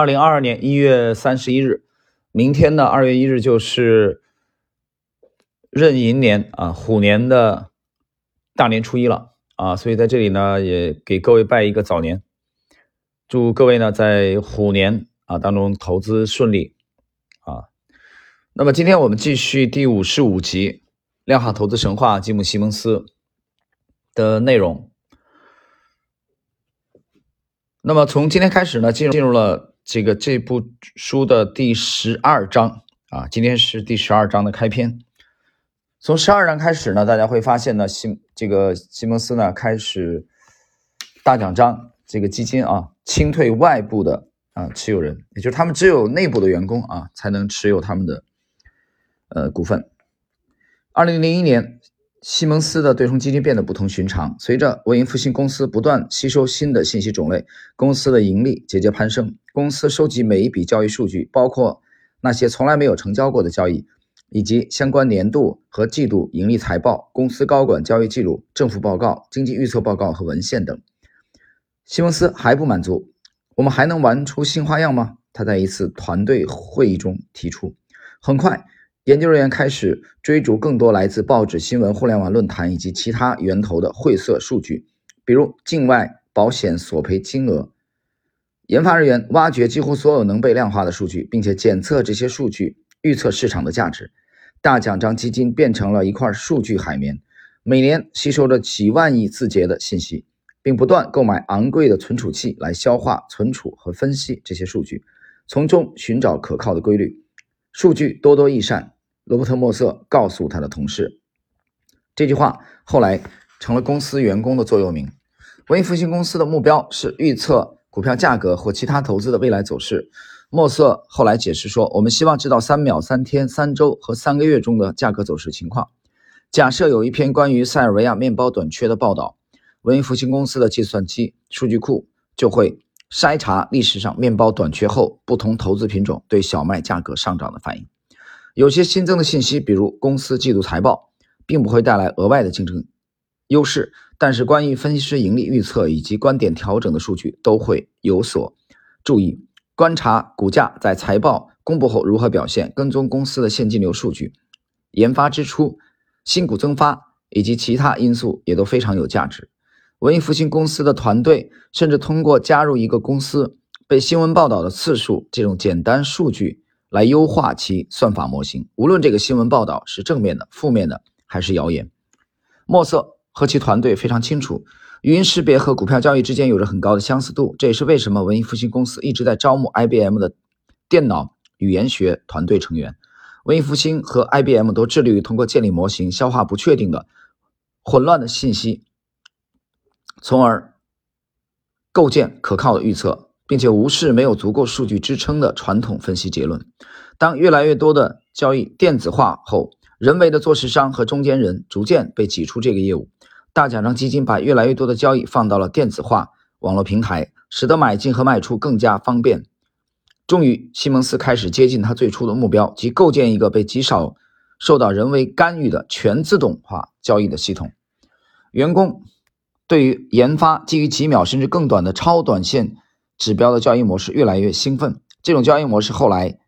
二零二二年一月三十一日，明天呢，二月一日就是壬寅年啊，虎年的大年初一了啊，所以在这里呢，也给各位拜一个早年，祝各位呢在虎年啊当中投资顺利啊。那么今天我们继续第五十五集《量化投资神话》吉姆·西蒙斯的内容。那么从今天开始呢，进入进入了这个这部书的第十二章啊，今天是第十二章的开篇。从十二章开始呢，大家会发现呢，西这个西蒙斯呢开始大奖章这个基金啊，清退外部的啊持有人，也就是他们只有内部的员工啊才能持有他们的呃股份。二零零一年。西蒙斯的对冲基金变得不同寻常。随着文艺复兴公司不断吸收新的信息种类，公司的盈利节节攀升。公司收集每一笔交易数据，包括那些从来没有成交过的交易，以及相关年度和季度盈利财报、公司高管交易记录、政府报告、经济预测报告和文献等。西蒙斯还不满足，我们还能玩出新花样吗？他在一次团队会议中提出。很快。研究人员开始追逐更多来自报纸、新闻、互联网论坛以及其他源头的晦涩数据，比如境外保险索赔金额。研发人员挖掘几乎所有能被量化的数据，并且检测这些数据，预测市场的价值。大奖章基金变成了一块数据海绵，每年吸收着几万亿字节的信息，并不断购买昂贵的存储器来消化、存储和分析这些数据，从中寻找可靠的规律。数据多多益善，罗伯特·莫瑟告诉他的同事。这句话后来成了公司员工的座右铭。文艺复兴公司的目标是预测股票价格或其他投资的未来走势。莫瑟后来解释说：“我们希望知道三秒、三天、三周和三个月中的价格走势情况。假设有一篇关于塞尔维亚面包短缺的报道，文艺复兴公司的计算机数据库就会。”筛查历史上面包短缺后不同投资品种对小麦价格上涨的反应。有些新增的信息，比如公司季度财报，并不会带来额外的竞争优势，但是关于分析师盈利预测以及观点调整的数据都会有所注意。观察股价在财报公布后如何表现，跟踪公司的现金流数据、研发支出、新股增发以及其他因素也都非常有价值。文艺复兴公司的团队甚至通过加入一个公司被新闻报道的次数这种简单数据来优化其算法模型。无论这个新闻报道是正面的、负面的还是谣言，莫瑟和其团队非常清楚，语音识别和股票交易之间有着很高的相似度。这也是为什么文艺复兴公司一直在招募 IBM 的电脑语言学团队成员。文艺复兴和 IBM 都致力于通过建立模型消化不确定的、混乱的信息。从而构建可靠的预测，并且无视没有足够数据支撑的传统分析结论。当越来越多的交易电子化后，人为的做市商和中间人逐渐被挤出这个业务。大奖章基金把越来越多的交易放到了电子化网络平台，使得买进和卖出更加方便。终于，西蒙斯开始接近他最初的目标，即构建一个被极少受到人为干预的全自动化交易的系统。员工。对于研发基于几秒甚至更短的超短线指标的交易模式越来越兴奋。这种交易模式后来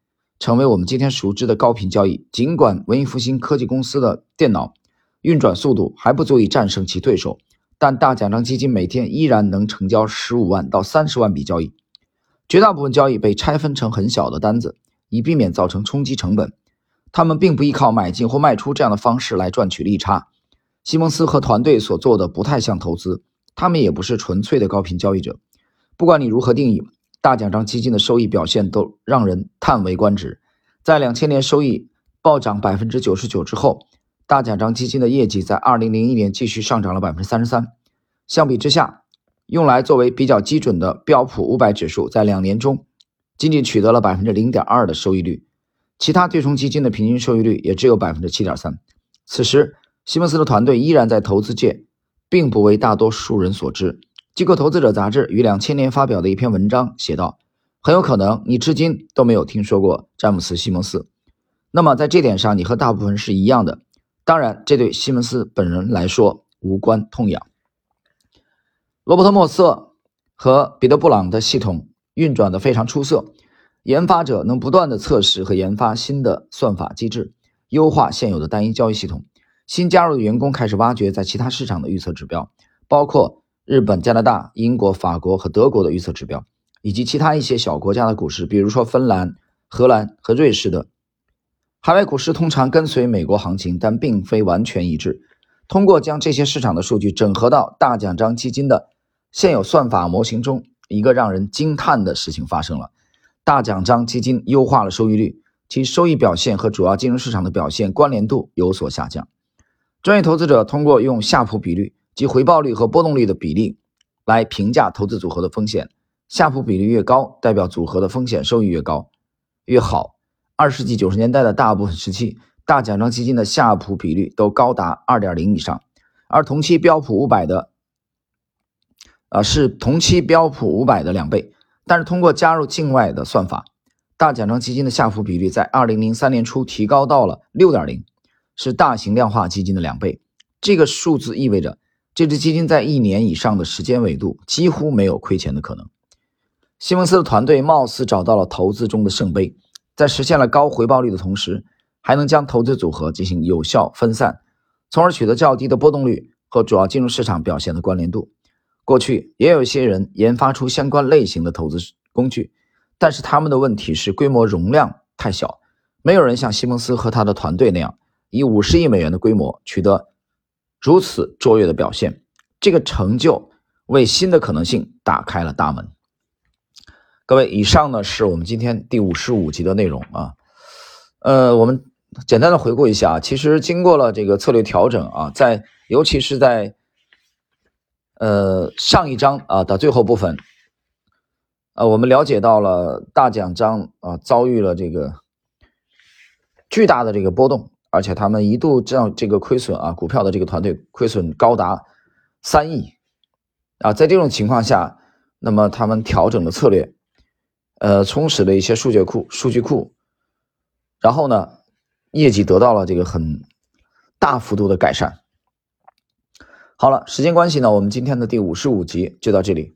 成为我们今天熟知的高频交易。尽管文艺复兴科技公司的电脑运转速度还不足以战胜其对手，但大奖章基金每天依然能成交十五万到三十万笔交易。绝大部分交易被拆分成很小的单子，以避免造成冲击成本。他们并不依靠买进或卖出这样的方式来赚取利差。西蒙斯和团队所做的不太像投资，他们也不是纯粹的高频交易者。不管你如何定义，大奖章基金的收益表现都让人叹为观止。在两千年收益暴涨百分之九十九之后，大奖章基金的业绩在二零零一年继续上涨了百分之三十三。相比之下，用来作为比较基准的标普五百指数在两年中仅仅取得了百分之零点二的收益率，其他对冲基金的平均收益率也只有百分之七点三。此时。西蒙斯的团队依然在投资界，并不为大多数人所知。机构投资者杂志于两千年发表的一篇文章写道：“很有可能你至今都没有听说过詹姆斯·西蒙斯。那么在这点上，你和大部分是一样的。当然，这对西蒙斯本人来说无关痛痒。罗伯特·莫瑟和彼得·布朗的系统运转的非常出色，研发者能不断的测试和研发新的算法机制，优化现有的单一交易系统。新加入的员工开始挖掘在其他市场的预测指标，包括日本、加拿大、英国、法国和德国的预测指标，以及其他一些小国家的股市，比如说芬兰、荷兰和瑞士的。海外股市通常跟随美国行情，但并非完全一致。通过将这些市场的数据整合到大奖章基金的现有算法模型中，一个让人惊叹的事情发生了：大奖章基金优化了收益率，其收益表现和主要金融市场的表现关联度有所下降。专业投资者通过用夏普比率及回报率和波动率的比例来评价投资组合的风险。夏普比率越高，代表组合的风险收益越高越好。二世纪九十年代的大部分时期，大奖章基金的夏普比率都高达二点零以上，而同期标普五百的，啊是同期标普五百的两倍。但是通过加入境外的算法，大奖章基金的夏普比率在二零零三年初提高到了六点零。是大型量化基金的两倍，这个数字意味着这只基金在一年以上的时间维度几乎没有亏钱的可能。西蒙斯的团队貌似找到了投资中的圣杯，在实现了高回报率的同时，还能将投资组合进行有效分散，从而取得较低的波动率和主要金融市场表现的关联度。过去也有一些人研发出相关类型的投资工具，但是他们的问题是规模容量太小，没有人像西蒙斯和他的团队那样。以五十亿美元的规模取得如此卓越的表现，这个成就为新的可能性打开了大门。各位，以上呢是我们今天第五十五集的内容啊。呃，我们简单的回顾一下，其实经过了这个策略调整啊，在尤其是在呃上一章啊的最后部分，呃，我们了解到了大奖章啊遭遇了这个巨大的这个波动。而且他们一度这样这个亏损啊，股票的这个团队亏损高达三亿啊，在这种情况下，那么他们调整的策略，呃，充实了一些数据库数据库，然后呢，业绩得到了这个很大幅度的改善。好了，时间关系呢，我们今天的第五十五集就到这里。